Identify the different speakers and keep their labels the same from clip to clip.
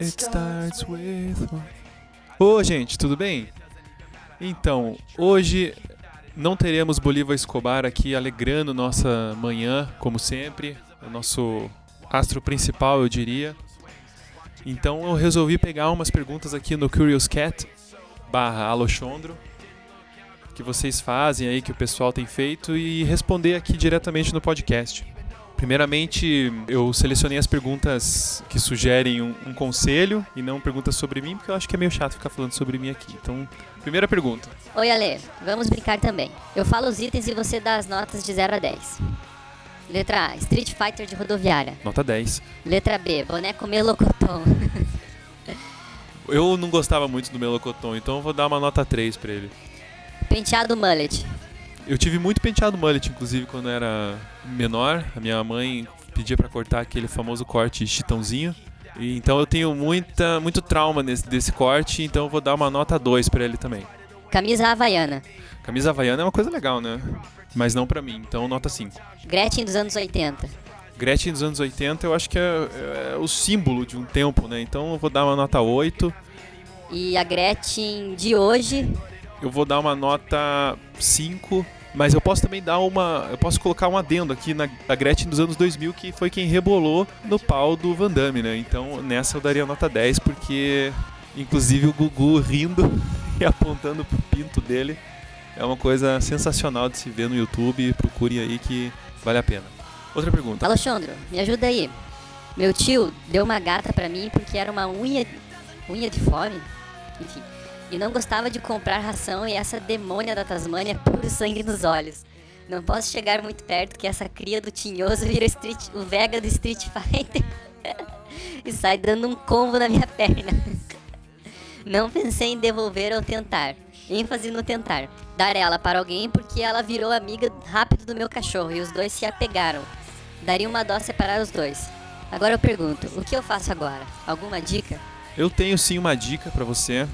Speaker 1: It starts with. Ô, gente, tudo bem? Então, hoje não teremos Bolívar Escobar aqui alegrando nossa manhã, como sempre, o nosso astro principal, eu diria. Então eu resolvi pegar umas perguntas aqui no Curious Cat barra Alochondro que vocês fazem aí, que o pessoal tem feito e responder aqui diretamente no podcast. Primeiramente, eu selecionei as perguntas que sugerem um, um, conselho e não perguntas sobre mim, porque eu acho que é meio chato ficar falando sobre mim aqui. Então, primeira pergunta.
Speaker 2: Oi, Ale. Vamos brincar também. Eu falo os itens e você dá as notas de 0 a 10. Letra A, Street Fighter de rodoviária.
Speaker 1: Nota 10.
Speaker 2: Letra B, boneco melocotão.
Speaker 1: eu não gostava muito do melocotão, então eu vou dar uma nota 3 pra ele.
Speaker 2: Penteado mullet.
Speaker 1: Eu tive muito penteado mullet, inclusive, quando era menor. A minha mãe pedia para cortar aquele famoso corte chitãozinho. E, então eu tenho muita, muito trauma nesse, desse corte, então eu vou dar uma nota 2 para ele também.
Speaker 2: Camisa havaiana.
Speaker 1: Camisa havaiana é uma coisa legal, né? Mas não para mim, então nota 5.
Speaker 2: Gretchen dos anos 80.
Speaker 1: Gretchen dos anos 80 eu acho que é, é, é o símbolo de um tempo, né? Então eu vou dar uma nota 8.
Speaker 2: E a Gretchen de hoje?
Speaker 1: Eu vou dar uma nota 5 mas eu posso também dar uma. Eu posso colocar um adendo aqui na, Gretchen dos anos 2000, que foi quem rebolou no pau do Van Damme, né? Então nessa eu daria nota 10, porque inclusive o Gugu rindo e apontando pro pinto dele é uma coisa sensacional de se ver no YouTube. Procure aí que vale a pena. Outra pergunta.
Speaker 2: Alexandre, me ajuda aí. Meu tio deu uma gata para mim porque era uma unha, unha de fome. Enfim e não gostava de comprar ração e essa demônia da Tasmânia puro sangue nos olhos. Não posso chegar muito perto que essa cria do tinhoso vira street, o Vega do Street Fighter e sai dando um combo na minha perna. Não pensei em devolver ou tentar. ênfase no tentar. Dar ela para alguém porque ela virou amiga rápido do meu cachorro e os dois se apegaram. Daria uma dó separar os dois. Agora eu pergunto, o que eu faço agora? Alguma dica?
Speaker 1: Eu tenho sim uma dica para você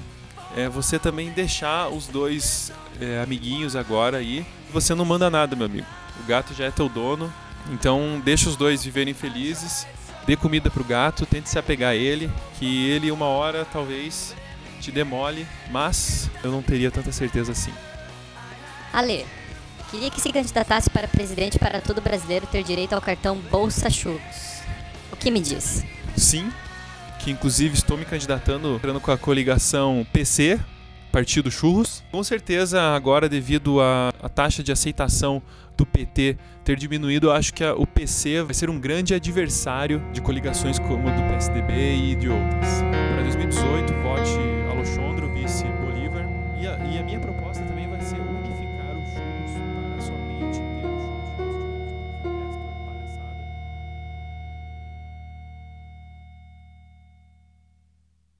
Speaker 1: é você também deixar os dois é, amiguinhos agora aí. Você não manda nada, meu amigo. O gato já é teu dono, então deixa os dois viverem felizes. Dê comida pro gato, tente se apegar a ele, que ele uma hora talvez te demole, mas eu não teria tanta certeza assim.
Speaker 2: Ale, queria que se candidatasse para presidente para todo brasileiro ter direito ao cartão Bolsa Churros. O que me diz?
Speaker 1: Sim, que inclusive estou me candidatando entrando com a coligação PC, Partido Churros. Com certeza, agora, devido à, taxa de aceitação do PT ter diminuído, eu acho que a, o PC vai ser um grande adversário de coligações como a do PSDB e de outras. Para 2018, vote